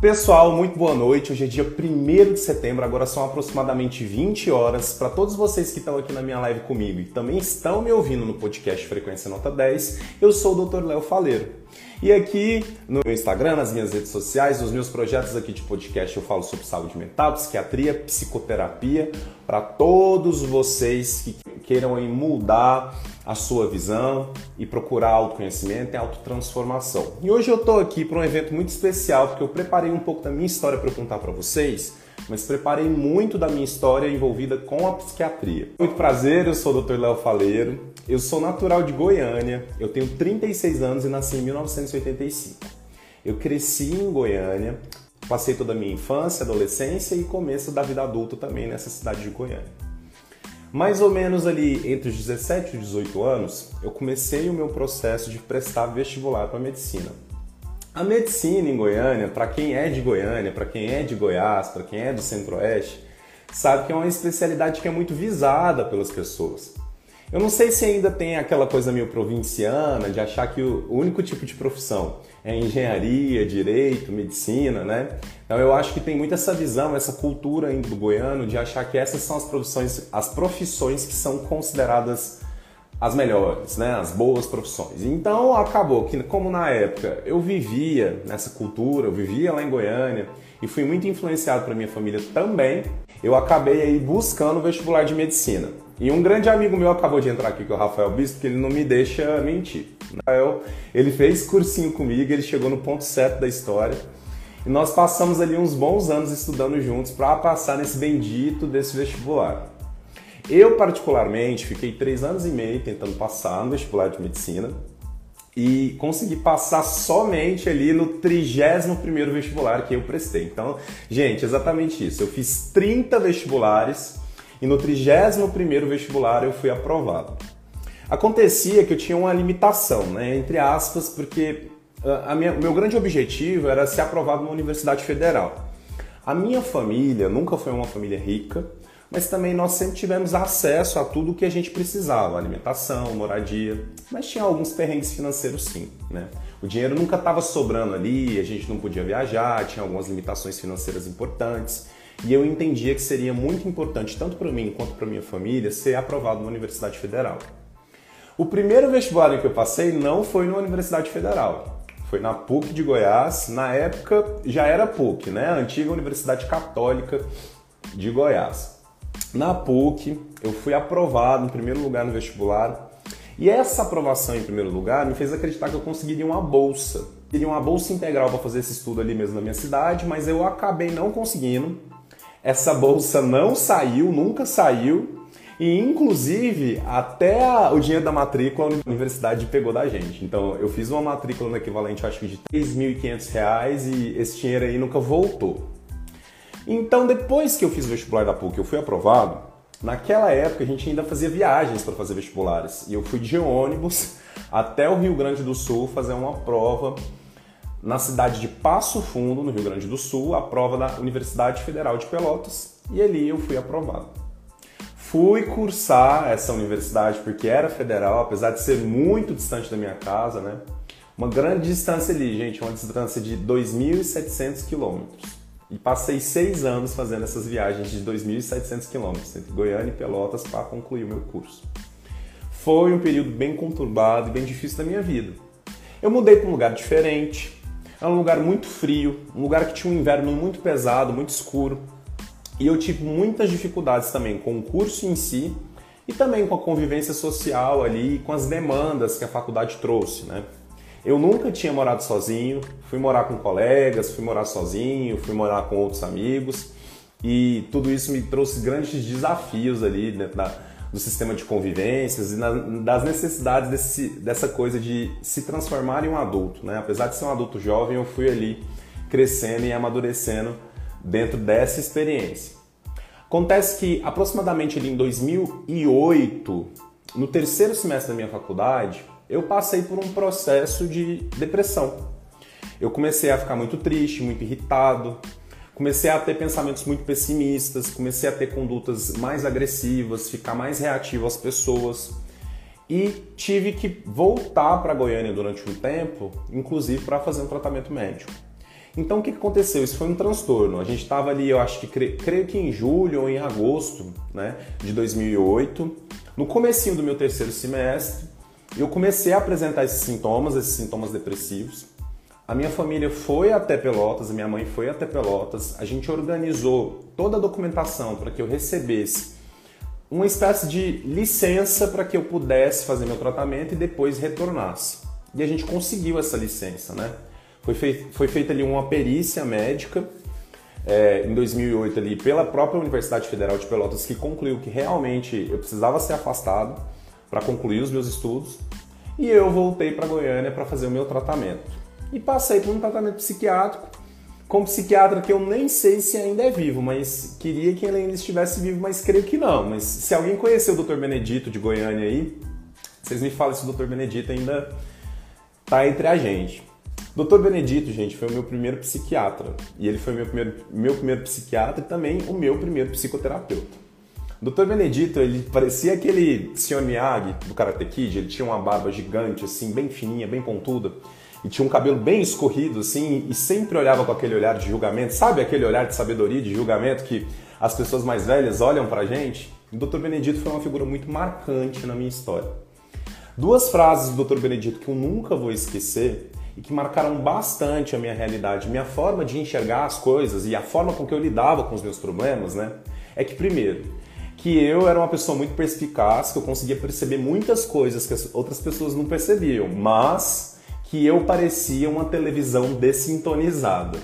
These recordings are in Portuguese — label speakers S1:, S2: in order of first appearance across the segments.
S1: Pessoal, muito boa noite. Hoje é dia 1 de setembro, agora são aproximadamente 20 horas. Para todos vocês que estão aqui na minha live comigo e também estão me ouvindo no podcast Frequência Nota 10, eu sou o Dr. Léo Faleiro. E aqui no meu Instagram, nas minhas redes sociais, nos meus projetos aqui de podcast, eu falo sobre saúde mental, psiquiatria, psicoterapia, para todos vocês que queiram mudar a sua visão e procurar autoconhecimento e autotransformação. E hoje eu estou aqui para um evento muito especial, porque eu preparei um pouco da minha história para contar para vocês, mas preparei muito da minha história envolvida com a psiquiatria. Muito prazer, eu sou o Dr. Léo Faleiro, eu sou natural de Goiânia, eu tenho 36 anos e nasci em 1985. Eu cresci em Goiânia, passei toda a minha infância, adolescência e começo da vida adulta também nessa cidade de Goiânia. Mais ou menos ali entre os 17 e 18 anos, eu comecei o meu processo de prestar vestibular para medicina. A medicina em Goiânia, para quem é de Goiânia, para quem é de Goiás, para quem é do Centro-Oeste, sabe que é uma especialidade que é muito visada pelas pessoas. Eu não sei se ainda tem aquela coisa meio provinciana de achar que o único tipo de profissão é engenharia, direito, medicina, né? Então eu acho que tem muito essa visão, essa cultura do goiano de achar que essas são as profissões, as profissões que são consideradas as melhores, né? As boas profissões. Então acabou que, como na época eu vivia nessa cultura, eu vivia lá em Goiânia e fui muito influenciado pela minha família também, eu acabei aí buscando o vestibular de medicina. E um grande amigo meu acabou de entrar aqui, que é o Rafael Bispo, que ele não me deixa mentir. Rafael, ele fez cursinho comigo, ele chegou no ponto certo da história. E nós passamos ali uns bons anos estudando juntos para passar nesse bendito desse vestibular. Eu, particularmente, fiquei três anos e meio tentando passar no vestibular de medicina e consegui passar somente ali no 31 primeiro vestibular que eu prestei. Então, gente, exatamente isso. Eu fiz 30 vestibulares e no 31º vestibular eu fui aprovado. Acontecia que eu tinha uma limitação, né, entre aspas, porque ah, a minha, meu grande objetivo era ser aprovado numa universidade federal. A minha família nunca foi uma família rica, mas também nós sempre tivemos acesso a tudo o que a gente precisava, alimentação, moradia, mas tinha alguns perrengues financeiros sim, né? O dinheiro nunca estava sobrando ali, a gente não podia viajar, tinha algumas limitações financeiras importantes. E eu entendia que seria muito importante, tanto para mim quanto para minha família, ser aprovado na Universidade Federal. O primeiro vestibular que eu passei não foi na Universidade Federal, foi na PUC de Goiás. Na época já era PUC, né? A antiga Universidade Católica de Goiás. Na PUC, eu fui aprovado em primeiro lugar no vestibular. E essa aprovação em primeiro lugar me fez acreditar que eu conseguiria uma bolsa. Teria uma bolsa integral para fazer esse estudo ali mesmo na minha cidade, mas eu acabei não conseguindo essa bolsa não saiu, nunca saiu. E inclusive até o dinheiro da matrícula a universidade pegou da gente. Então eu fiz uma matrícula no equivalente acho que de R$ 3.500 e esse dinheiro aí nunca voltou. Então depois que eu fiz o vestibular da PUC, eu fui aprovado. Naquela época a gente ainda fazia viagens para fazer vestibulares e eu fui de ônibus até o Rio Grande do Sul fazer uma prova na cidade de Passo Fundo, no Rio Grande do Sul, a prova da Universidade Federal de Pelotas, e ali eu fui aprovado. Fui cursar essa universidade porque era federal, apesar de ser muito distante da minha casa, né? Uma grande distância ali, gente, uma distância de 2.700 quilômetros. E passei seis anos fazendo essas viagens de 2.700 quilômetros entre Goiânia e Pelotas para concluir o meu curso. Foi um período bem conturbado e bem difícil da minha vida. Eu mudei para um lugar diferente, era um lugar muito frio, um lugar que tinha um inverno muito pesado, muito escuro. E eu tive muitas dificuldades também com o curso em si e também com a convivência social ali, com as demandas que a faculdade trouxe, né? Eu nunca tinha morado sozinho, fui morar com colegas, fui morar sozinho, fui morar com outros amigos e tudo isso me trouxe grandes desafios ali dentro da, do sistema de convivências e na, das necessidades desse, dessa coisa de se transformar em um adulto. Né? Apesar de ser um adulto jovem, eu fui ali crescendo e amadurecendo dentro dessa experiência. Acontece que aproximadamente ali em 2008, no terceiro semestre da minha faculdade, eu passei por um processo de depressão. Eu comecei a ficar muito triste, muito irritado, comecei a ter pensamentos muito pessimistas, comecei a ter condutas mais agressivas, ficar mais reativo às pessoas e tive que voltar para Goiânia durante um tempo, inclusive para fazer um tratamento médico. Então o que aconteceu? Isso foi um transtorno. A gente estava ali, eu acho que creio que em julho ou em agosto né, de 2008, no comecinho do meu terceiro semestre, eu comecei a apresentar esses sintomas, esses sintomas depressivos. A minha família foi até Pelotas, a minha mãe foi até Pelotas. A gente organizou toda a documentação para que eu recebesse uma espécie de licença para que eu pudesse fazer meu tratamento e depois retornasse. E a gente conseguiu essa licença, né? Foi, fei foi feita ali uma perícia médica é, em 2008 ali pela própria Universidade Federal de Pelotas que concluiu que realmente eu precisava ser afastado para concluir os meus estudos e eu voltei para Goiânia para fazer o meu tratamento. E passei por um tratamento psiquiátrico com um psiquiatra que eu nem sei se ainda é vivo, mas queria que ele ainda estivesse vivo, mas creio que não. Mas se alguém conheceu o Dr. Benedito de Goiânia aí, vocês me falam se o Dr. Benedito ainda está entre a gente. Dr. Benedito, gente, foi o meu primeiro psiquiatra. E ele foi meu primeiro, meu primeiro psiquiatra e também o meu primeiro psicoterapeuta. Dr. Benedito, ele parecia aquele Sr. Miyagi do Karate Kid, ele tinha uma barba gigante, assim, bem fininha, bem pontuda, e tinha um cabelo bem escorrido, assim, e sempre olhava com aquele olhar de julgamento, sabe aquele olhar de sabedoria, de julgamento que as pessoas mais velhas olham pra gente? O Dr. Benedito foi uma figura muito marcante na minha história. Duas frases do Dr. Benedito que eu nunca vou esquecer e que marcaram bastante a minha realidade, minha forma de enxergar as coisas e a forma com que eu lidava com os meus problemas, né? É que primeiro, que eu era uma pessoa muito perspicaz, que eu conseguia perceber muitas coisas que as outras pessoas não percebiam, mas que eu parecia uma televisão dessintonizada.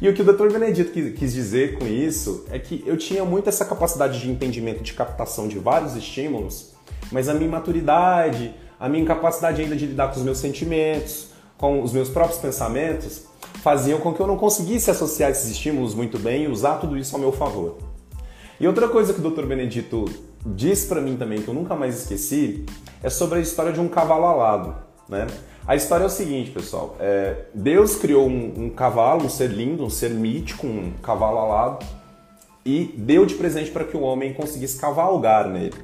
S1: E o que o Dr. Benedito quis dizer com isso é que eu tinha muito essa capacidade de entendimento, de captação de vários estímulos, mas a minha maturidade, a minha incapacidade ainda de lidar com os meus sentimentos, com os meus próprios pensamentos, faziam com que eu não conseguisse associar esses estímulos muito bem e usar tudo isso ao meu favor. E outra coisa que o Dr. Benedito diz para mim também, que eu nunca mais esqueci, é sobre a história de um cavalo alado. Né? A história é o seguinte, pessoal: é, Deus criou um, um, cavalo, um ser lindo, um ser mítico, um cavalo alado, e deu de presente para que o homem conseguisse cavalgar nele.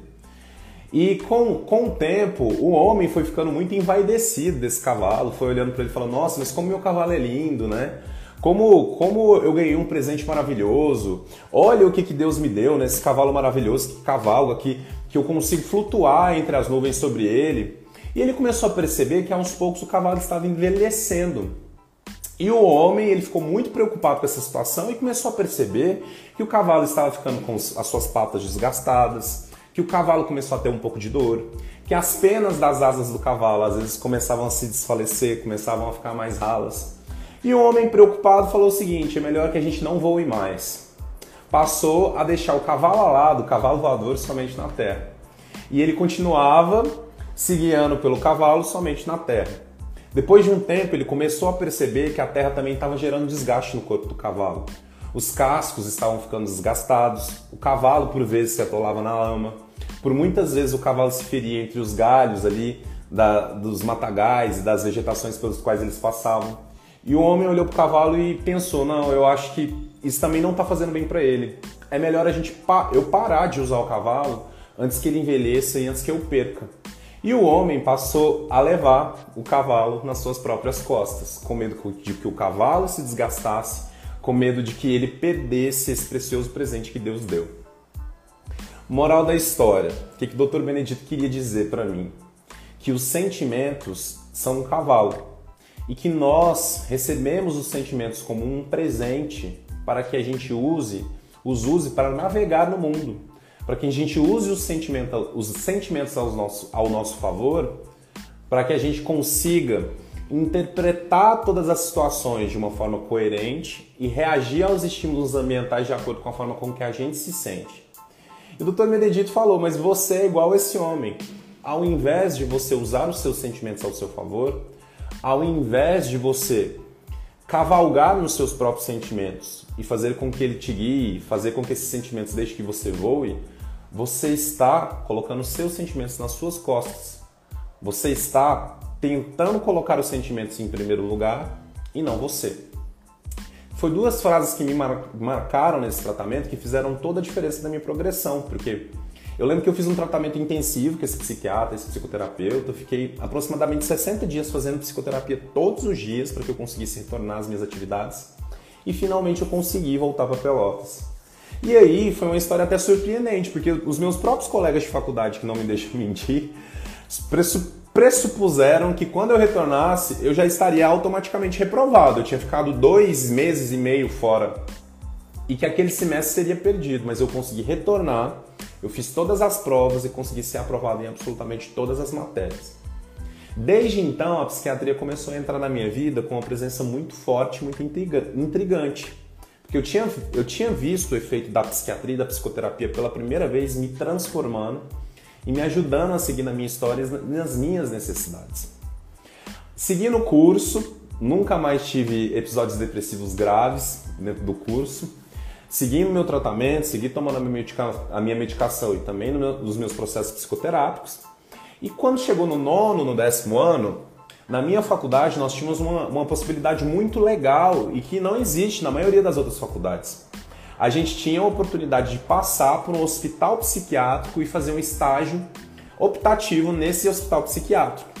S1: E com, com o tempo, o homem foi ficando muito envaidecido desse cavalo, foi olhando para ele e falando: Nossa, mas como meu cavalo é lindo, né? Como, como eu ganhei um presente maravilhoso. Olha o que, que Deus me deu nesse né? cavalo maravilhoso que cavalga, que, que eu consigo flutuar entre as nuvens sobre ele. E ele começou a perceber que aos poucos o cavalo estava envelhecendo. E o homem ele ficou muito preocupado com essa situação e começou a perceber que o cavalo estava ficando com as suas patas desgastadas, que o cavalo começou a ter um pouco de dor, que as penas das asas do cavalo às vezes começavam a se desfalecer, começavam a ficar mais ralas. E o homem preocupado falou o seguinte: é melhor que a gente não voe mais. Passou a deixar o cavalo alado, o cavalo voador, somente na terra. E ele continuava se guiando pelo cavalo somente na terra. Depois de um tempo, ele começou a perceber que a terra também estava gerando desgaste no corpo do cavalo. Os cascos estavam ficando desgastados, o cavalo por vezes se atolava na lama, por muitas vezes o cavalo se feria entre os galhos ali da, dos matagais e das vegetações pelos quais eles passavam. E o homem olhou para o cavalo e pensou: não, eu acho que isso também não está fazendo bem para ele. É melhor a gente pa eu parar de usar o cavalo antes que ele envelheça e antes que eu perca. E o homem passou a levar o cavalo nas suas próprias costas, com medo de que o cavalo se desgastasse com medo de que ele perdesse esse precioso presente que Deus deu. Moral da história: o que, que o Dr. Benedito queria dizer para mim? Que os sentimentos são um cavalo e que nós recebemos os sentimentos como um presente para que a gente use, os use para navegar no mundo, para que a gente use os sentimentos, os sentimentos ao nosso, ao nosso favor, para que a gente consiga interpretar todas as situações de uma forma coerente e reagir aos estímulos ambientais de acordo com a forma com que a gente se sente. E o Dr. Mededito falou: Mas você é igual esse homem. Ao invés de você usar os seus sentimentos ao seu favor, ao invés de você cavalgar nos seus próprios sentimentos e fazer com que ele te guie, fazer com que esses sentimentos deixem que você voe, você está colocando seus sentimentos nas suas costas. Você está tentando colocar os sentimentos em primeiro lugar e não você. Foi duas frases que me mar marcaram nesse tratamento que fizeram toda a diferença na minha progressão, porque Eu lembro que eu fiz um tratamento intensivo com esse psiquiatra, esse psicoterapeuta. Eu fiquei aproximadamente 60 dias fazendo psicoterapia todos os dias para que eu conseguisse retornar às minhas atividades. E finalmente eu consegui voltar para Pelotas. E aí foi uma história até surpreendente, porque os meus próprios colegas de faculdade, que não me deixam mentir, pressupuseram que quando eu retornasse eu já estaria automaticamente reprovado. Eu tinha ficado dois meses e meio fora e que aquele semestre seria perdido, mas eu consegui retornar, eu fiz todas as provas e consegui ser aprovado em absolutamente todas as matérias. Desde então, a psiquiatria começou a entrar na minha vida com uma presença muito forte, muito intrigante. Porque eu tinha, eu tinha visto o efeito da psiquiatria e da psicoterapia pela primeira vez me transformando e me ajudando a seguir na minha história nas minhas necessidades. Segui no curso, nunca mais tive episódios depressivos graves dentro do curso segui o meu tratamento, segui tomando a minha, medica, a minha medicação e também no meu, nos meus processos psicoterápicos. E quando chegou no nono, no décimo ano, na minha faculdade nós tínhamos uma, uma possibilidade muito legal e que não existe na maioria das outras faculdades. A gente tinha a oportunidade de passar por um hospital psiquiátrico e fazer um estágio optativo nesse hospital psiquiátrico.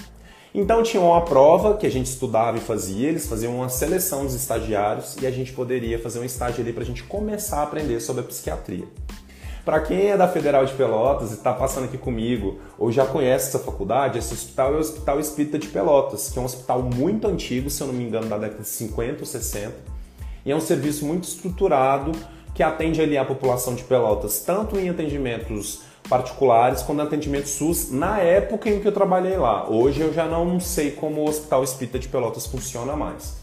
S1: Então tinha uma prova que a gente estudava e fazia, eles faziam uma seleção dos estagiários e a gente poderia fazer um estágio ali para a gente começar a aprender sobre a psiquiatria. Para quem é da Federal de Pelotas e está passando aqui comigo ou já conhece essa faculdade, esse hospital é o Hospital Espírita de Pelotas, que é um hospital muito antigo, se eu não me engano, da década de 50 ou 60, e é um serviço muito estruturado que atende ali a população de Pelotas, tanto em atendimentos particulares quando atendimento SUS na época em que eu trabalhei lá. Hoje eu já não sei como o Hospital Espírita de Pelotas funciona mais.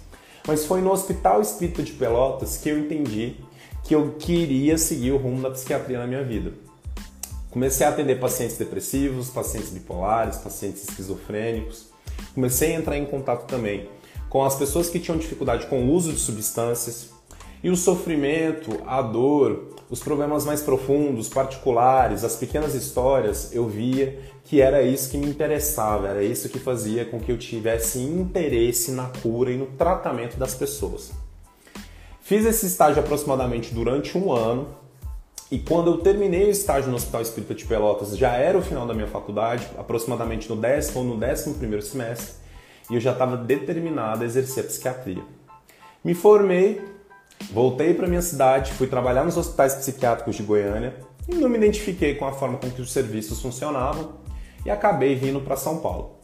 S1: Mas foi no Hospital Espírita de Pelotas que eu entendi que eu queria seguir o rumo da psiquiatria na minha vida. Comecei a atender pacientes depressivos, pacientes bipolares, pacientes esquizofrênicos. Comecei a entrar em contato também com as pessoas que tinham dificuldade com o uso de substâncias. E o sofrimento, a dor, os problemas mais profundos, particulares, as pequenas histórias, eu via que era isso que me interessava, era isso que fazia com que eu tivesse interesse na cura e no tratamento das pessoas. Fiz esse estágio aproximadamente durante um ano, e quando eu terminei o estágio no Hospital Espírita de Pelotas, já era o final da minha faculdade, aproximadamente no décimo ou no décimo primeiro semestre, e eu já estava determinado a exercer a psiquiatria. Me formei, Voltei para minha cidade, fui trabalhar nos hospitais psiquiátricos de Goiânia e não me identifiquei com a forma com que os serviços funcionavam e acabei vindo para São Paulo.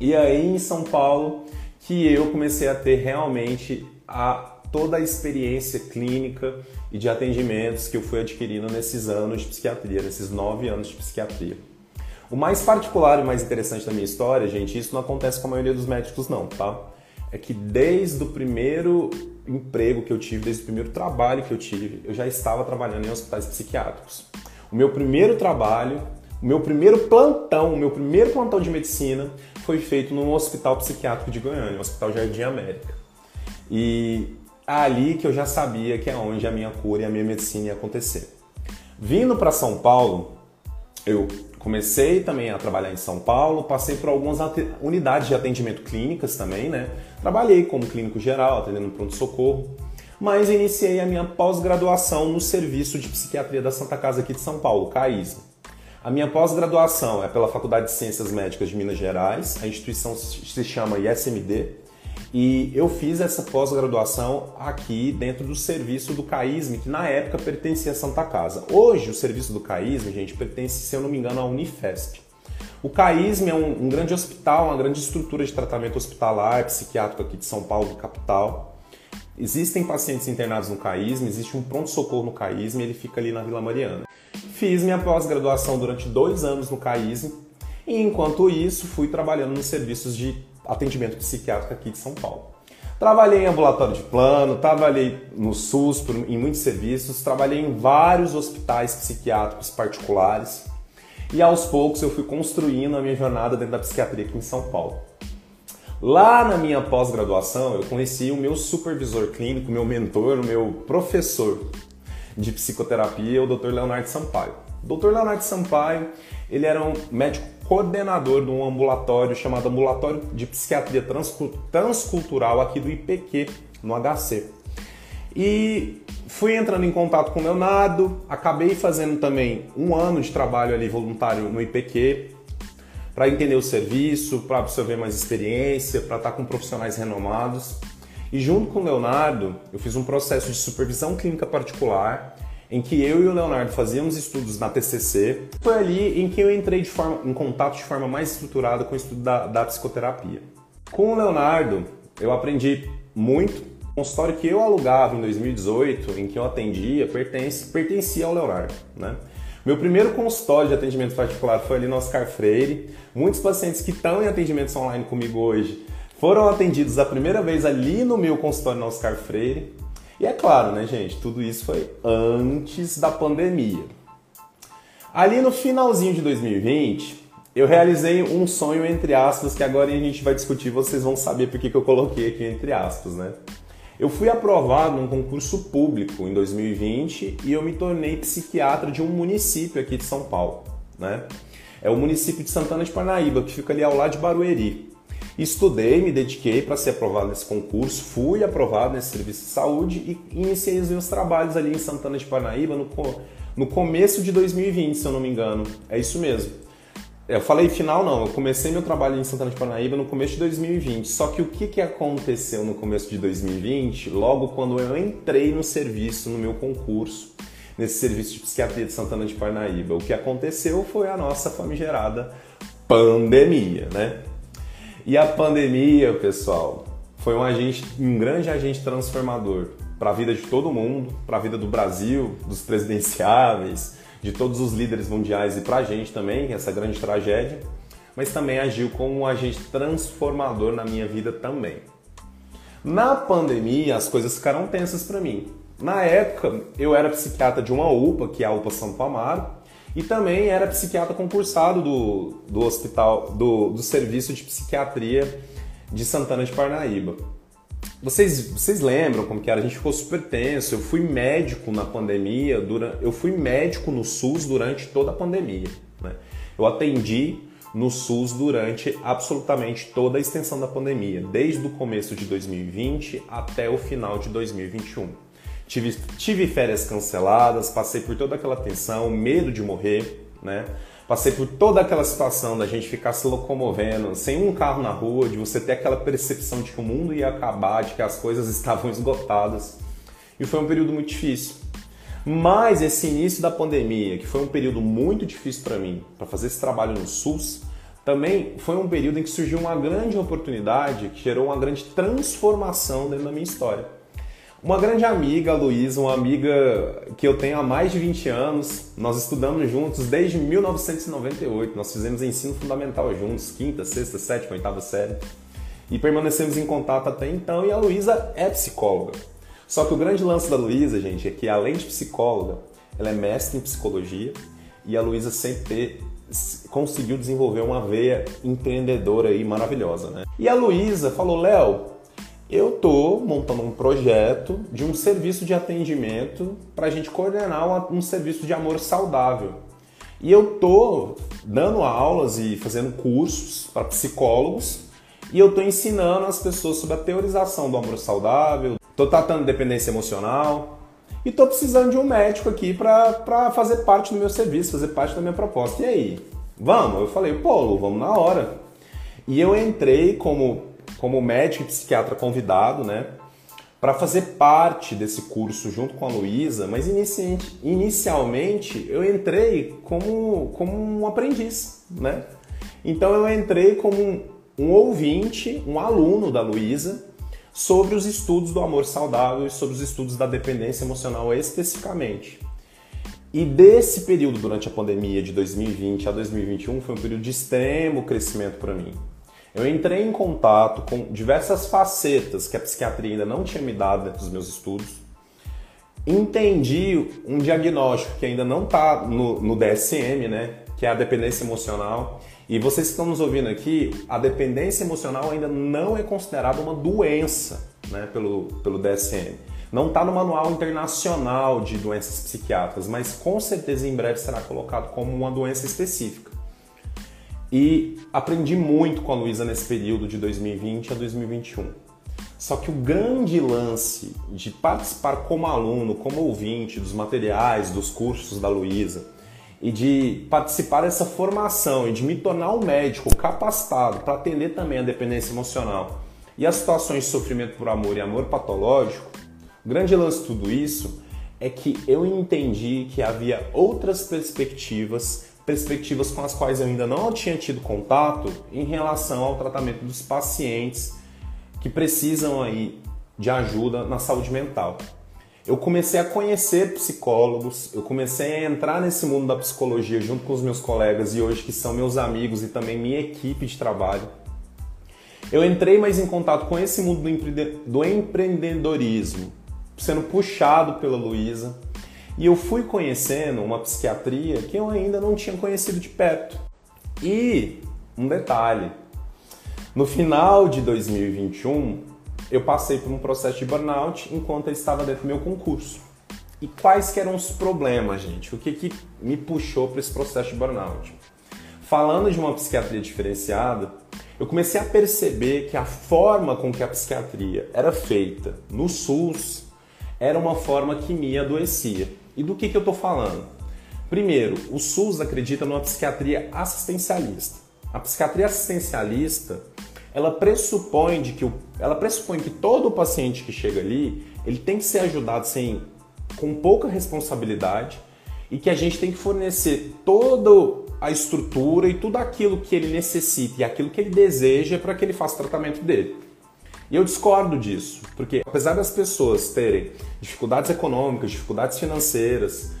S1: E aí em São Paulo que eu comecei a ter realmente a toda a experiência clínica e de atendimentos que eu fui adquirindo nesses anos de psiquiatria, nesses nove anos de psiquiatria. O mais particular e mais interessante da minha história, gente, isso não acontece com a maioria dos médicos não, tá? É que desde o primeiro emprego que eu tive, desde o primeiro trabalho que eu tive, eu já estava trabalhando em hospitais psiquiátricos. O meu primeiro trabalho, o meu primeiro plantão, o meu primeiro plantão de medicina foi feito num hospital psiquiátrico de Goiânia, o Hospital Jardim América. E é ali que eu já sabia que é onde a minha cura e a minha medicina ia acontecer. Vindo para São Paulo, eu comecei também a trabalhar em São Paulo, passei por algumas unidades de atendimento clínicas também, né? Trabalhei como clínico geral, atendendo pronto-socorro, mas iniciei a minha pós-graduação no Serviço de Psiquiatria da Santa Casa aqui de São Paulo, CAISM. A minha pós-graduação é pela Faculdade de Ciências Médicas de Minas Gerais, a instituição se chama ISMD, e eu fiz essa pós-graduação aqui dentro do serviço do CAISM, que na época pertencia à Santa Casa. Hoje, o serviço do CAISM, gente, pertence, se eu não me engano, à Unifesp. O CAISM é um, um grande hospital, uma grande estrutura de tratamento hospitalar, psiquiátrico aqui de São Paulo, capital. Existem pacientes internados no CAISM, existe um pronto-socorro no CAISM, ele fica ali na Vila Mariana. Fiz minha pós-graduação durante dois anos no CAISM e, enquanto isso, fui trabalhando nos serviços de atendimento psiquiátrico aqui de São Paulo. Trabalhei em ambulatório de plano, trabalhei no SUS em muitos serviços, trabalhei em vários hospitais psiquiátricos particulares e aos poucos eu fui construindo a minha jornada dentro da psiquiatria aqui em São Paulo. Lá na minha pós-graduação, eu conheci o meu supervisor clínico, meu mentor, o meu professor de psicoterapia, o Dr. Leonardo Sampaio. O Dr. Leonardo Sampaio, ele era um médico coordenador de um ambulatório chamado Ambulatório de Psiquiatria Transcultural aqui do IPQ, no HC. E fui entrando em contato com o Leonardo, acabei fazendo também um ano de trabalho ali voluntário no IPQ, para entender o serviço, para absorver mais experiência, para estar com profissionais renomados. E junto com o Leonardo, eu fiz um processo de supervisão clínica particular, em que eu e o Leonardo fazíamos estudos na TCC. Foi ali em que eu entrei forma, em contato de forma mais estruturada com o estudo da, da psicoterapia. Com o Leonardo, eu aprendi muito. O consultório que eu alugava em 2018, em que eu atendia, pertence, pertencia ao Leonardo. Né? Meu primeiro consultório de atendimento particular foi ali no Oscar Freire. Muitos pacientes que estão em atendimentos online comigo hoje foram atendidos a primeira vez ali no meu consultório no Oscar Freire. E é claro, né, gente, tudo isso foi antes da pandemia. Ali no finalzinho de 2020, eu realizei um sonho entre aspas que agora a gente vai discutir, vocês vão saber por que eu coloquei aqui entre aspas, né? Eu fui aprovado num concurso público em 2020 e eu me tornei psiquiatra de um município aqui de São Paulo, né? É o município de Santana de Parnaíba, que fica ali ao lado de Barueri. Estudei, me dediquei para ser aprovado nesse concurso, fui aprovado nesse serviço de saúde e iniciei os meus trabalhos ali em Santana de Parnaíba no, no começo de 2020, se eu não me engano. É isso mesmo. Eu falei final não, eu comecei meu trabalho em Santana de Parnaíba no começo de 2020. Só que o que, que aconteceu no começo de 2020? Logo quando eu entrei no serviço, no meu concurso, nesse serviço de psiquiatria de Santana de Parnaíba, o que aconteceu foi a nossa famigerada pandemia, né? E a pandemia, pessoal, foi um agente, um grande agente transformador para a vida de todo mundo, para a vida do Brasil, dos presidenciáveis, de todos os líderes mundiais e para a gente também, essa grande tragédia, mas também agiu como um agente transformador na minha vida também. Na pandemia, as coisas ficaram tensas para mim. Na época, eu era psiquiatra de uma UPA, que é a UPA Santo Amaro, e também era psiquiatra concursado do, do hospital, do, do serviço de psiquiatria de Santana de Parnaíba. Vocês, vocês lembram como que era? A gente ficou super tenso. Eu fui médico na pandemia, durante, eu fui médico no SUS durante toda a pandemia. Né? Eu atendi no SUS durante absolutamente toda a extensão da pandemia, desde o começo de 2020 até o final de 2021. Tive, tive férias canceladas, passei por toda aquela tensão, medo de morrer, né? Passei por toda aquela situação da gente ficar se locomovendo sem um carro na rua, de você ter aquela percepção de que o mundo ia acabar, de que as coisas estavam esgotadas. E foi um período muito difícil. Mas esse início da pandemia, que foi um período muito difícil para mim, para fazer esse trabalho no SUS, também foi um período em que surgiu uma grande oportunidade que gerou uma grande transformação dentro da minha história. Uma grande amiga, Luísa, uma amiga que eu tenho há mais de 20 anos, nós estudamos juntos desde 1998, nós fizemos ensino fundamental juntos, quinta, sexta, sétima, oitava série, e permanecemos em contato até então, e a Luísa é psicóloga. Só que o grande lance da Luísa, gente, é que além de psicóloga, ela é mestre em psicologia, e a Luísa sempre conseguiu desenvolver uma veia empreendedora aí maravilhosa, né? E a Luísa falou, Léo, eu estou montando um projeto de um serviço de atendimento para a gente coordenar um serviço de amor saudável. E eu estou dando aulas e fazendo cursos para psicólogos e eu estou ensinando as pessoas sobre a teorização do amor saudável, estou tratando dependência emocional e estou precisando de um médico aqui para fazer parte do meu serviço, fazer parte da minha proposta. E aí? Vamos? Eu falei, Pô, vamos na hora. E eu entrei como como médico e psiquiatra convidado, né? Para fazer parte desse curso junto com a Luísa, mas inicialmente eu entrei como, como um aprendiz, né? Então eu entrei como um, um ouvinte, um aluno da Luísa, sobre os estudos do amor saudável e sobre os estudos da dependência emocional especificamente. E desse período durante a pandemia de 2020 a 2021 foi um período de extremo crescimento para mim. Eu entrei em contato com diversas facetas que a psiquiatria ainda não tinha me dado dentro dos meus estudos. Entendi um diagnóstico que ainda não está no, no DSM, né? Que é a dependência emocional. E vocês que estão nos ouvindo aqui, a dependência emocional ainda não é considerada uma doença né, pelo, pelo DSM. Não está no manual internacional de doenças psiquiátricas, mas com certeza em breve será colocado como uma doença específica. E aprendi muito com a Luísa nesse período de 2020 a 2021. Só que o grande lance de participar como aluno, como ouvinte dos materiais, dos cursos da Luísa, e de participar dessa formação e de me tornar um médico capacitado para atender também a dependência emocional e as situações de sofrimento por amor e amor patológico, o grande lance de tudo isso é que eu entendi que havia outras perspectivas, perspectivas com as quais eu ainda não tinha tido contato em relação ao tratamento dos pacientes que precisam aí de ajuda na saúde mental. Eu comecei a conhecer psicólogos, eu comecei a entrar nesse mundo da psicologia junto com os meus colegas e hoje que são meus amigos e também minha equipe de trabalho. Eu entrei mais em contato com esse mundo do empreendedorismo, sendo puxado pela Luísa, e eu fui conhecendo uma psiquiatria que eu ainda não tinha conhecido de perto. E um detalhe, no final de 2021, eu passei por um processo de burnout enquanto eu estava dentro do meu concurso. E quais eram os problemas, gente? O que, que me puxou para esse processo de burnout? Falando de uma psiquiatria diferenciada, eu comecei a perceber que a forma com que a psiquiatria era feita no SUS era uma forma que me adoecia. E do que, que eu estou falando? Primeiro, o SUS acredita numa psiquiatria assistencialista. A psiquiatria assistencialista ela pressupõe de que o, ela pressupõe que todo paciente que chega ali ele tem que ser ajudado sem com pouca responsabilidade e que a gente tem que fornecer toda a estrutura e tudo aquilo que ele necessita e aquilo que ele deseja para que ele faça o tratamento dele. E eu discordo disso, porque apesar das pessoas terem dificuldades econômicas, dificuldades financeiras,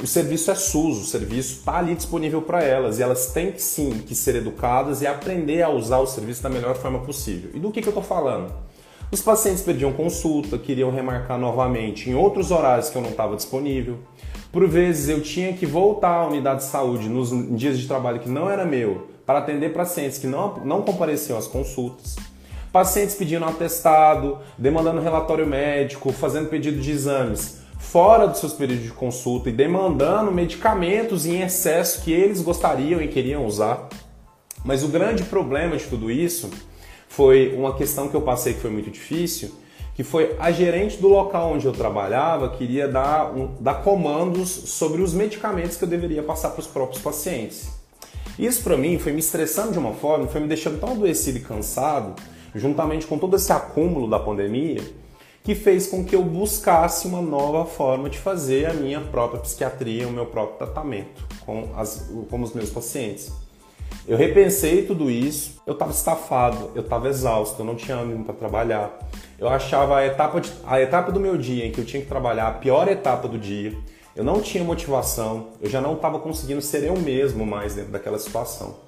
S1: o serviço é SUS, o serviço está ali disponível para elas e elas têm sim que ser educadas e aprender a usar o serviço da melhor forma possível. E do que, que eu estou falando? Os pacientes perdiam consulta, queriam remarcar novamente em outros horários que eu não estava disponível. Por vezes eu tinha que voltar à unidade de saúde nos dias de trabalho que não era meu para atender pacientes que não, não compareciam às consultas. Pacientes pedindo atestado, demandando relatório médico, fazendo pedido de exames fora dos seus períodos de consulta e demandando medicamentos em excesso que eles gostariam e queriam usar. Mas o grande problema de tudo isso foi uma questão que eu passei que foi muito difícil, que foi a gerente do local onde eu trabalhava queria dar, um, dar comandos sobre os medicamentos que eu deveria passar para os próprios pacientes. Isso para mim foi me estressando de uma forma, foi me deixando tão adoecido e cansado, juntamente com todo esse acúmulo da pandemia, que fez com que eu buscasse uma nova forma de fazer a minha própria psiquiatria, o meu próprio tratamento com, as, com os meus pacientes. Eu repensei tudo isso, eu estava estafado, eu estava exausto, eu não tinha ânimo para trabalhar. Eu achava a etapa, de, a etapa do meu dia em que eu tinha que trabalhar a pior etapa do dia. Eu não tinha motivação, eu já não estava conseguindo ser eu mesmo mais dentro daquela situação.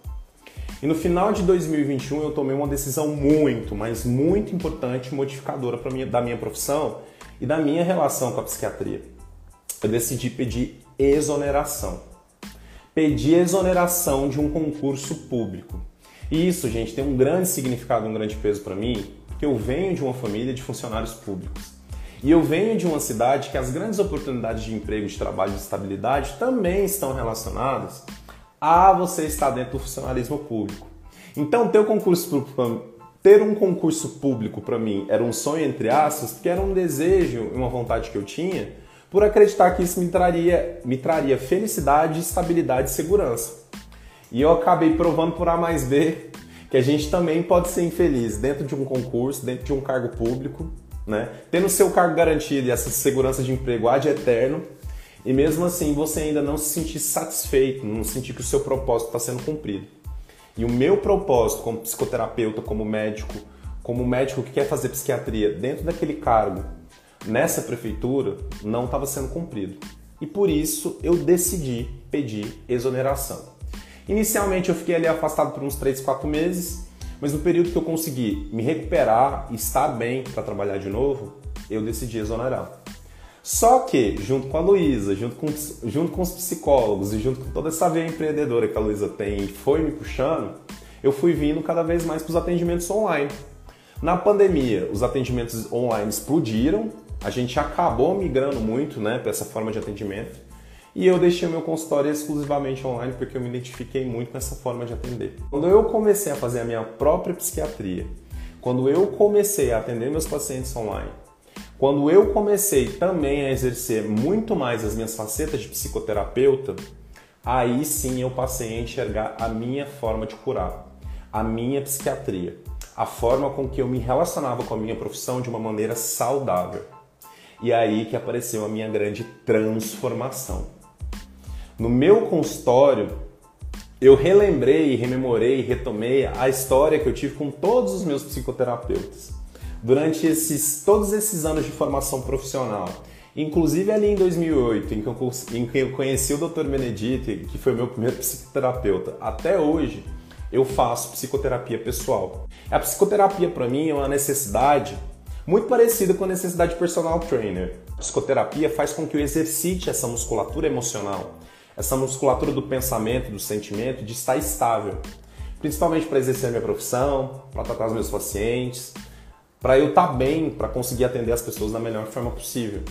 S1: E no final de 2021 eu tomei uma decisão muito, mas muito importante, modificadora para da minha profissão e da minha relação com a psiquiatria. Eu decidi pedir exoneração. Pedir exoneração de um concurso público. E isso, gente, tem um grande significado, um grande peso para mim, porque eu venho de uma família de funcionários públicos. E eu venho de uma cidade que as grandes oportunidades de emprego, de trabalho, de estabilidade também estão relacionadas a você estar dentro do funcionalismo público. Então, ter, um concurso ter um concurso público para mim era um sonho, entre aspas, porque era um desejo e uma vontade que eu tinha, por acreditar que isso me traria, me traria felicidade, estabilidade e segurança. E eu acabei provando por A mais B que a gente também pode ser infeliz dentro de um concurso, dentro de um cargo público, né? tendo seu cargo garantido e essa segurança de emprego ad eterno, e mesmo assim você ainda não se sentir satisfeito, não sentir que o seu propósito está sendo cumprido. E o meu propósito como psicoterapeuta, como médico, como médico que quer fazer psiquiatria dentro daquele cargo, nessa prefeitura, não estava sendo cumprido. E por isso eu decidi pedir exoneração. Inicialmente eu fiquei ali afastado por uns 3, 4 meses, mas no período que eu consegui me recuperar e estar bem para trabalhar de novo, eu decidi exonerar. Só que, junto com a Luísa, junto com, junto com os psicólogos e junto com toda essa veia empreendedora que a Luísa tem e foi me puxando, eu fui vindo cada vez mais para os atendimentos online. Na pandemia, os atendimentos online explodiram, a gente acabou migrando muito né, para essa forma de atendimento e eu deixei meu consultório exclusivamente online porque eu me identifiquei muito com essa forma de atender. Quando eu comecei a fazer a minha própria psiquiatria, quando eu comecei a atender meus pacientes online, quando eu comecei também a exercer muito mais as minhas facetas de psicoterapeuta, aí sim eu passei a enxergar a minha forma de curar, a minha psiquiatria, a forma com que eu me relacionava com a minha profissão de uma maneira saudável. E aí que apareceu a minha grande transformação. No meu consultório, eu relembrei, rememorei, retomei a história que eu tive com todos os meus psicoterapeutas durante esses todos esses anos de formação profissional. Inclusive ali em 2008, em que, eu, em que eu conheci o Dr. Benedito, que foi meu primeiro psicoterapeuta, até hoje eu faço psicoterapia pessoal. A psicoterapia para mim é uma necessidade muito parecida com a necessidade de personal trainer. A psicoterapia faz com que eu exercite essa musculatura emocional, essa musculatura do pensamento, do sentimento, de estar estável. Principalmente para exercer a minha profissão, para tratar os meus pacientes, para eu estar bem, para conseguir atender as pessoas da melhor forma possível.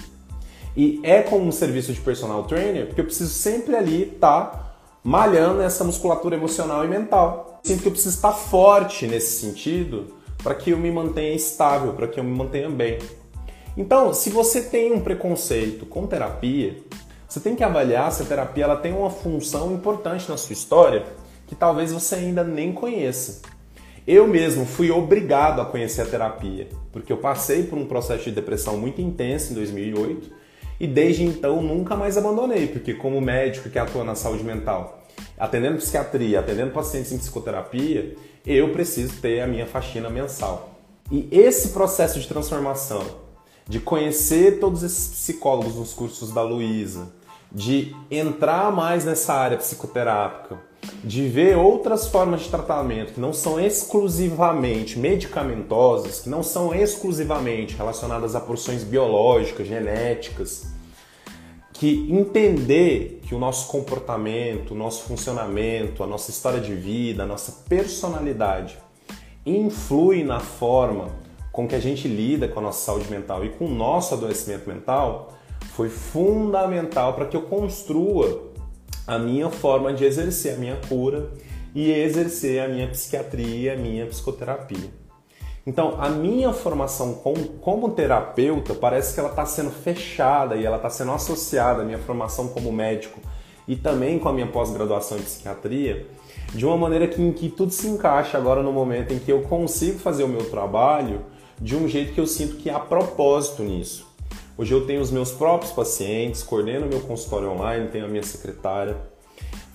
S1: E é como um serviço de personal trainer, porque eu preciso sempre ali estar tá malhando essa musculatura emocional e mental. Sinto que eu preciso estar forte nesse sentido para que eu me mantenha estável, para que eu me mantenha bem. Então, se você tem um preconceito com terapia, você tem que avaliar se a terapia ela tem uma função importante na sua história que talvez você ainda nem conheça. Eu mesmo fui obrigado a conhecer a terapia, porque eu passei por um processo de depressão muito intenso em 2008 e desde então nunca mais abandonei, porque como médico que atua na saúde mental, atendendo psiquiatria, atendendo pacientes em psicoterapia, eu preciso ter a minha faxina mensal. E esse processo de transformação, de conhecer todos esses psicólogos nos cursos da Luísa, de entrar mais nessa área psicoterápica, de ver outras formas de tratamento que não são exclusivamente medicamentosas, que não são exclusivamente relacionadas a porções biológicas, genéticas, que entender que o nosso comportamento, o nosso funcionamento, a nossa história de vida, a nossa personalidade influi na forma com que a gente lida com a nossa saúde mental e com o nosso adoecimento mental, foi fundamental para que eu construa a minha forma de exercer a minha cura e exercer a minha psiquiatria, a minha psicoterapia. Então, a minha formação como, terapeuta parece que ela está sendo fechada e ela está sendo associada à minha formação como médico e também com a minha pós-graduação em psiquiatria, de uma maneira que, em que tudo se encaixa agora no momento em que eu consigo fazer o meu trabalho de um jeito que eu sinto que há propósito nisso. Hoje eu tenho os meus próprios pacientes, coordeno meu consultório online, tenho a minha secretária,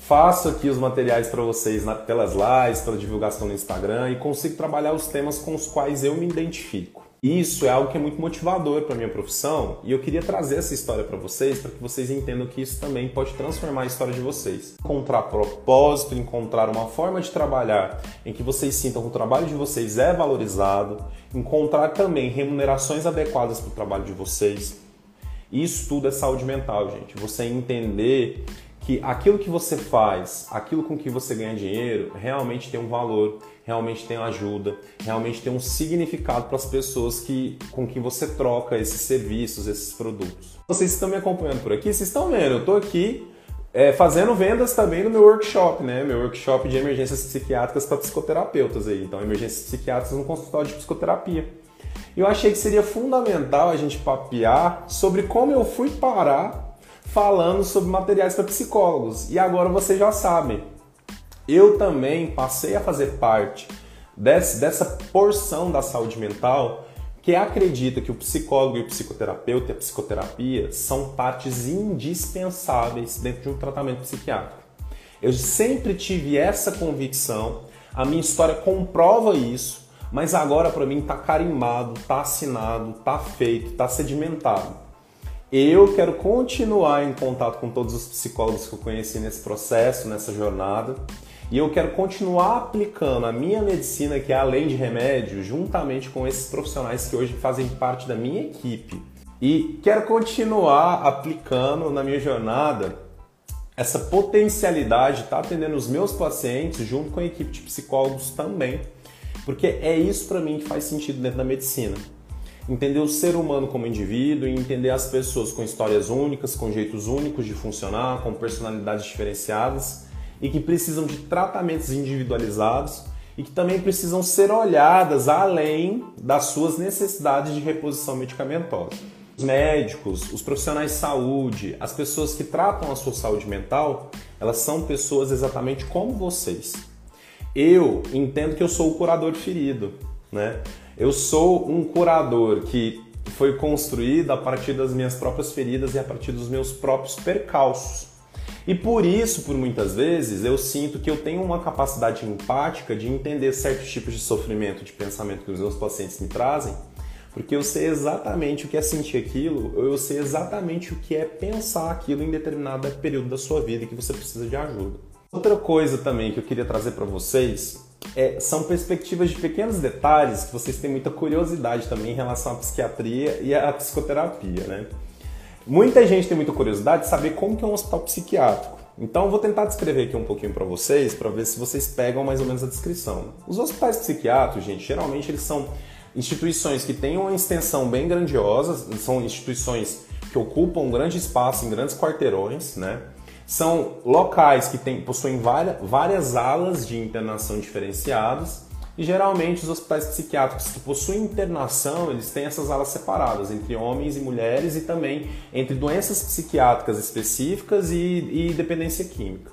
S1: faço aqui os materiais para vocês na, pelas lives, pela divulgação no Instagram e consigo trabalhar os temas com os quais eu me identifico. Isso é algo que é muito motivador para minha profissão e eu queria trazer essa história para vocês para que vocês entendam que isso também pode transformar a história de vocês. Encontrar propósito, encontrar uma forma de trabalhar em que vocês sintam que o trabalho de vocês é valorizado, encontrar também remunerações adequadas para o trabalho de vocês. Isso tudo é saúde mental, gente. Você entender que aquilo que você faz, aquilo com que você ganha dinheiro, realmente tem um valor, realmente tem ajuda, realmente tem um significado para as pessoas que, com quem você troca esses serviços, esses produtos. Vocês estão me acompanhando por aqui? Vocês estão vendo, eu estou aqui é, fazendo vendas também no meu workshop, né? Meu workshop de emergências psiquiátricas para psicoterapeutas aí. Então, emergências psiquiátricas no consultório de psicoterapia. E eu achei que seria fundamental a gente papear sobre como eu fui parar falando sobre materiais para psicólogos. E agora vocês já sabem. Eu também passei a fazer parte desse, dessa porção da saúde mental que acredita que o psicólogo e o psicoterapeuta e a psicoterapia são partes indispensáveis dentro de um tratamento psiquiátrico. Eu sempre tive essa convicção, a minha história comprova isso, mas agora para mim está carimbado, está assinado, está feito, está sedimentado. Eu quero continuar em contato com todos os psicólogos que eu conheci nesse processo, nessa jornada, e eu quero continuar aplicando a minha medicina, que é além de remédio, juntamente com esses profissionais que hoje fazem parte da minha equipe. E quero continuar aplicando na minha jornada essa potencialidade de estar atendendo os meus pacientes junto com a equipe de psicólogos também, porque é isso para mim que faz sentido dentro da medicina. Entender o ser humano como indivíduo e entender as pessoas com histórias únicas, com jeitos únicos de funcionar, com personalidades diferenciadas e que precisam de tratamentos individualizados e que também precisam ser olhadas além das suas necessidades de reposição medicamentosa. Os médicos, os profissionais de saúde, as pessoas que tratam a sua saúde mental, elas são pessoas exatamente como vocês. Eu entendo que eu sou o curador ferido, né? Eu sou um curador que foi construído a partir das minhas próprias feridas e a partir dos meus próprios percalços. E por isso, por muitas vezes, eu sinto que eu tenho uma capacidade empática de entender certos tipos de sofrimento, de pensamento que os meus pacientes me trazem, porque eu sei exatamente o que é sentir aquilo, eu sei exatamente o que é pensar aquilo em determinado período da sua vida que você precisa de ajuda. Outra coisa também que eu queria trazer para vocês é, são perspectivas de pequenos detalhes que vocês têm muita curiosidade também em relação à psiquiatria e à psicoterapia, né? Muita gente tem muita curiosidade de saber como que é um hospital psiquiátrico. Então, vou tentar descrever aqui um pouquinho para vocês, para ver se vocês pegam mais ou menos a descrição. Os hospitais psiquiátricos, gente, geralmente eles são instituições que têm uma extensão bem grandiosa, são instituições que ocupam um grande espaço em grandes quarteirões, né? São locais que tem, possuem várias, várias alas de internação diferenciadas e geralmente os hospitais psiquiátricos que possuem internação, eles têm essas alas separadas entre homens e mulheres e também entre doenças psiquiátricas específicas e, e dependência química.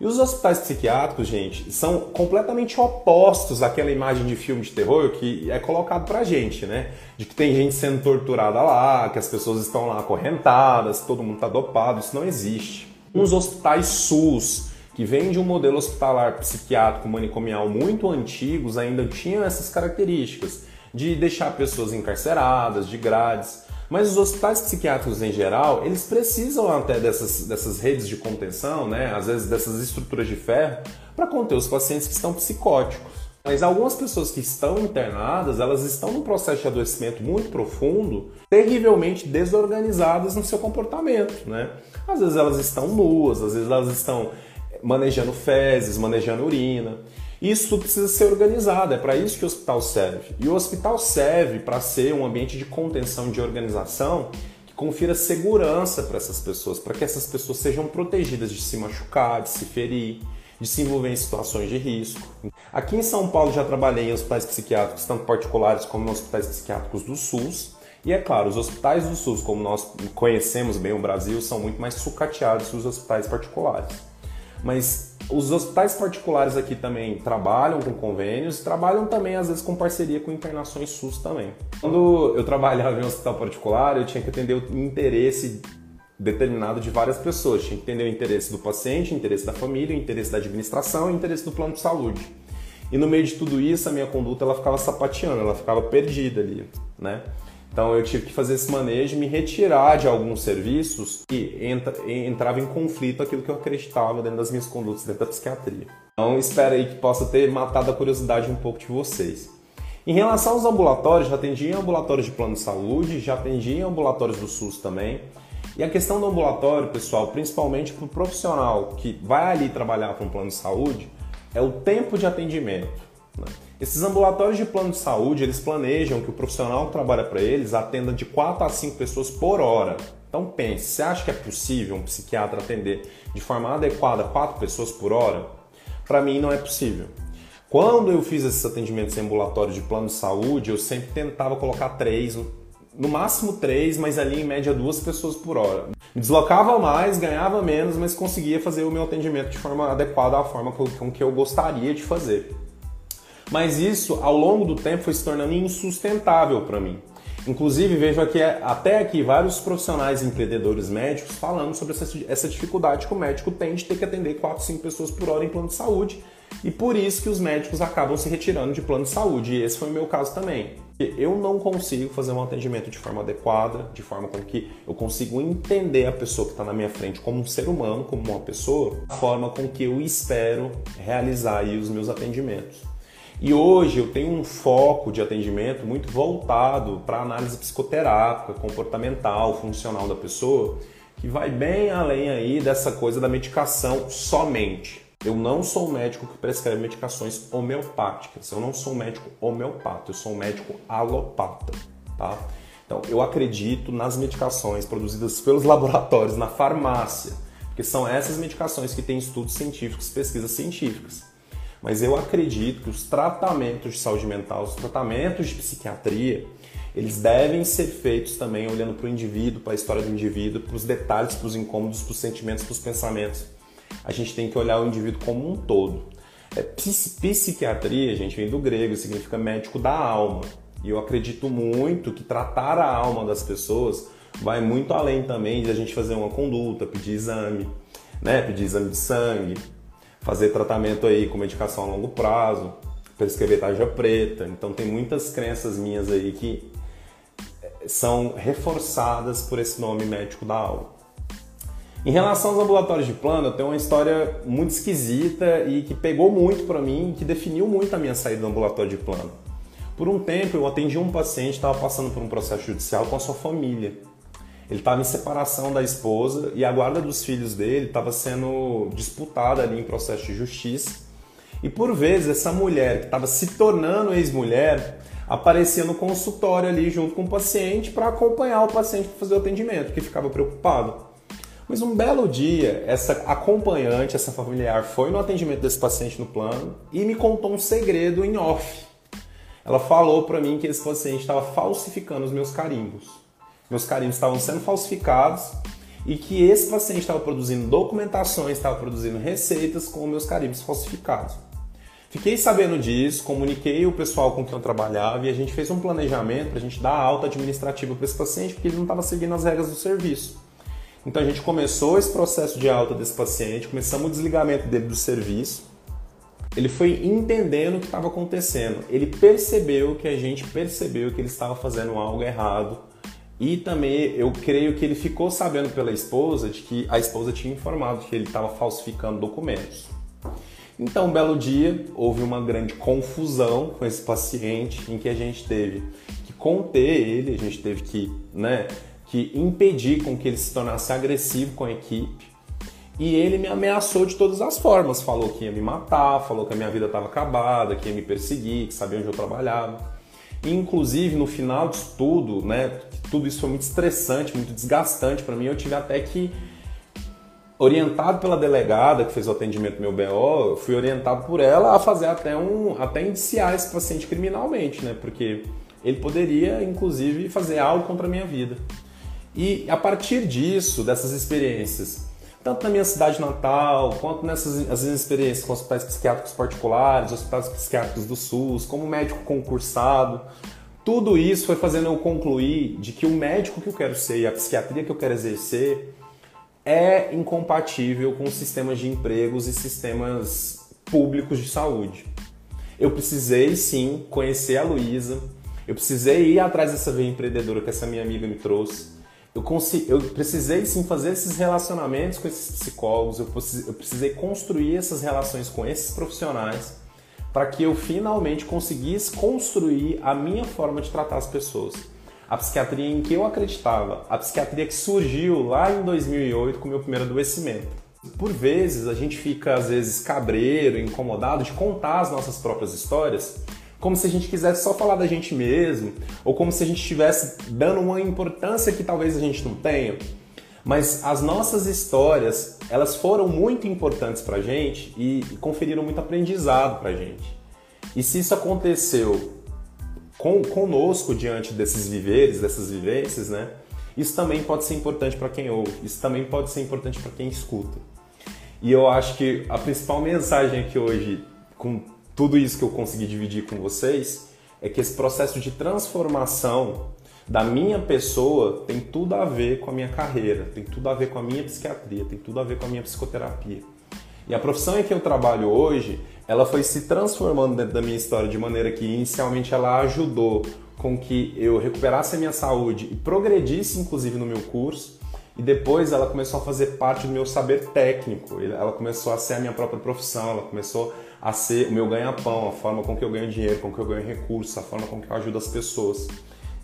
S1: E os hospitais psiquiátricos, gente, são completamente opostos àquela imagem de filme de terror que é colocado pra gente, né? De que tem gente sendo torturada lá, que as pessoas estão lá acorrentadas, todo mundo tá dopado, isso não existe. Uns hospitais SUS, que vêm de um modelo hospitalar psiquiátrico manicomial muito antigos, ainda tinham essas características de deixar pessoas encarceradas, de grades. Mas os hospitais psiquiátricos em geral, eles precisam até dessas, dessas redes de contenção, né? às vezes dessas estruturas de ferro, para conter os pacientes que estão psicóticos. Mas algumas pessoas que estão internadas, elas estão num processo de adoecimento muito profundo, terrivelmente desorganizadas no seu comportamento, né? Às vezes elas estão nuas, às vezes elas estão manejando fezes, manejando urina. Isso tudo precisa ser organizado, é para isso que o hospital serve. E o hospital serve para ser um ambiente de contenção, de organização, que confira segurança para essas pessoas, para que essas pessoas sejam protegidas de se machucar, de se ferir, de se envolver em situações de risco. Aqui em São Paulo já trabalhei em hospitais psiquiátricos, tanto particulares como hospitais psiquiátricos do SUS. E é claro, os hospitais do SUS, como nós conhecemos bem o Brasil, são muito mais sucateados que os hospitais particulares. Mas os hospitais particulares aqui também trabalham com convênios trabalham também, às vezes, com parceria com internações SUS também. Quando eu trabalhava em um hospital particular, eu tinha que atender o interesse determinado de várias pessoas. Tinha que entender o interesse do paciente, o interesse da família, o interesse da administração, o interesse do plano de saúde. E no meio de tudo isso, a minha conduta ela ficava sapateando, ela ficava perdida ali, né? Então eu tive que fazer esse manejo, me retirar de alguns serviços que entra, entrava em conflito aquilo que eu acreditava dentro das minhas condutas dentro da psiquiatria. Então espero aí que possa ter matado a curiosidade um pouco de vocês. Em relação aos ambulatórios, já atendi em ambulatórios de plano de saúde, já atendi em ambulatórios do SUS também. E a questão do ambulatório, pessoal, principalmente para o profissional que vai ali trabalhar com um plano de saúde, é o tempo de atendimento. Né? Esses ambulatórios de plano de saúde, eles planejam que o profissional que trabalha para eles atenda de 4 a 5 pessoas por hora. Então pense, você acha que é possível um psiquiatra atender de forma adequada 4 pessoas por hora? Para mim não é possível. Quando eu fiz esses atendimentos em ambulatório de plano de saúde, eu sempre tentava colocar três, no máximo três, mas ali em média duas pessoas por hora. Me deslocava mais, ganhava menos, mas conseguia fazer o meu atendimento de forma adequada à forma com que eu gostaria de fazer. Mas isso, ao longo do tempo, foi se tornando insustentável para mim. Inclusive, vejo aqui, até aqui vários profissionais empreendedores médicos falando sobre essa, dificuldade que o médico tem de ter que atender 4, 5 pessoas por hora em plano de saúde e por isso que os médicos acabam se retirando de plano de saúde. E esse foi o meu caso também. Eu não consigo fazer um atendimento de forma adequada, de forma com que eu consigo entender a pessoa que está na minha frente como um ser humano, como uma pessoa, da forma com que eu espero realizar os meus atendimentos. E hoje eu tenho um foco de atendimento muito voltado para análise psicoterápica, comportamental, funcional da pessoa, que vai bem além aí dessa coisa da medicação somente. Eu não sou um médico que prescreve medicações homeopáticas. Eu não sou um médico homeopata, eu sou um médico alopata, tá? Então, eu acredito nas medicações produzidas pelos laboratórios na farmácia, porque são essas medicações que têm estudos científicos, pesquisas científicas. Mas eu acredito que os tratamentos de saúde mental, os tratamentos de psiquiatria, eles devem ser feitos também olhando para o indivíduo, para a história do indivíduo, para os detalhes, para os incômodos, para os sentimentos, para os pensamentos. A gente tem que olhar o indivíduo como um todo. É, psiquiatria, gente, vem do grego, significa médico da alma. E eu acredito muito que tratar a alma das pessoas vai muito além também de a gente fazer uma conduta, pedir exame, né? Pedir exame de sangue, fazer tratamento aí com medicação a longo prazo, prescrever tarja preta. Então tem muitas crenças minhas aí que eh, são reforçadas por esse nome médico da alma. Em relação aos ambulatórios de plano, eu tenho uma história muito esquisita e que pegou muito para mim, que definiu muito a minha saída do ambulatório de plano. Por um tempo eu atendi um paciente que estava passando por um processo judicial com a sua família. Ele estava em separação da esposa e a guarda dos filhos dele estava sendo disputada ali em processo de justiça. E por vezes essa mulher que estava se tornando ex-mulher aparecia no consultório ali junto com o paciente para acompanhar o paciente para fazer o atendimento, porque ficava preocupado. Mas um belo dia, essa acompanhante, essa familiar, foi no atendimento desse paciente no plano e me contou um segredo em off. Ela falou para mim que esse paciente estava falsificando os meus carimbos. Meus carimbos estavam sendo falsificados e que esse paciente estava produzindo documentações, estava produzindo receitas com meus carimbos falsificados. Fiquei sabendo disso, comuniquei o pessoal com quem eu trabalhava e a gente fez um planejamento para a gente dar alta administrativa para esse paciente porque ele não estava seguindo as regras do serviço. Então a gente começou esse processo de alta desse paciente, começamos o desligamento dele do serviço ele foi entendendo o que estava acontecendo. Ele percebeu que a gente percebeu que ele estava fazendo algo errado. E também eu creio que ele ficou sabendo pela esposa de que a esposa tinha informado que ele estava falsificando documentos. Então, um belo dia, houve uma grande confusão com esse paciente em que a gente teve que conter ele, a gente teve que, né, que impedir com que ele se tornasse agressivo com a equipe e ele me ameaçou de todas as formas. Falou que ia me matar, falou que a minha vida estava acabada, que ia me perseguir, que sabia onde eu trabalhava. Inclusive, no final disso tudo, né, tudo isso foi muito estressante, muito desgastante para mim, eu tive até que, orientado pela delegada que fez o atendimento meu BO, eu fui orientado por ela a fazer até um, até indiciar esse paciente criminalmente, né, porque ele poderia, inclusive, fazer algo contra a minha vida. E a partir disso, dessas experiências, tanto na minha cidade natal, quanto nessas as experiências com hospitais psiquiátricos particulares, hospitais psiquiátricos do SUS, como médico concursado. Tudo isso foi fazendo eu concluir de que o médico que eu quero ser e a psiquiatria que eu quero exercer é incompatível com sistemas de empregos e sistemas públicos de saúde. Eu precisei sim conhecer a Luísa, eu precisei ir atrás dessa veia empreendedora que essa minha amiga me trouxe. Eu, consegui, eu precisei sim fazer esses relacionamentos com esses psicólogos, eu precisei, eu precisei construir essas relações com esses profissionais para que eu finalmente conseguisse construir a minha forma de tratar as pessoas. A psiquiatria em que eu acreditava, a psiquiatria que surgiu lá em 2008 com o meu primeiro adoecimento. Por vezes a gente fica às vezes cabreiro, incomodado de contar as nossas próprias histórias, como se a gente quisesse só falar da gente mesmo, ou como se a gente estivesse dando uma importância que talvez a gente não tenha. Mas as nossas histórias, elas foram muito importantes pra gente e conferiram muito aprendizado pra gente. E se isso aconteceu com, conosco diante desses viveres, dessas vivências, né? Isso também pode ser importante para quem ouve, isso também pode ser importante para quem escuta. E eu acho que a principal mensagem aqui hoje, com tudo isso que eu consegui dividir com vocês é que esse processo de transformação da minha pessoa tem tudo a ver com a minha carreira, tem tudo a ver com a minha psiquiatria, tem tudo a ver com a minha psicoterapia. E a profissão em que eu trabalho hoje, ela foi se transformando dentro da minha história de maneira que inicialmente ela ajudou com que eu recuperasse a minha saúde e progredisse inclusive no meu curso, e depois ela começou a fazer parte do meu saber técnico, ela começou a ser a minha própria profissão, ela começou a ser o meu ganha-pão, a forma com que eu ganho dinheiro, com que eu ganho recursos, a forma com que eu ajudo as pessoas.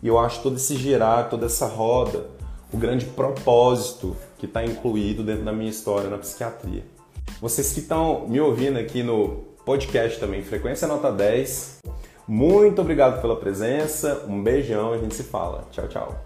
S1: E eu acho todo esse girar, toda essa roda, o grande propósito que está incluído dentro da minha história na psiquiatria. Vocês que estão me ouvindo aqui no podcast também, Frequência Nota 10, muito obrigado pela presença, um beijão e a gente se fala. Tchau, tchau.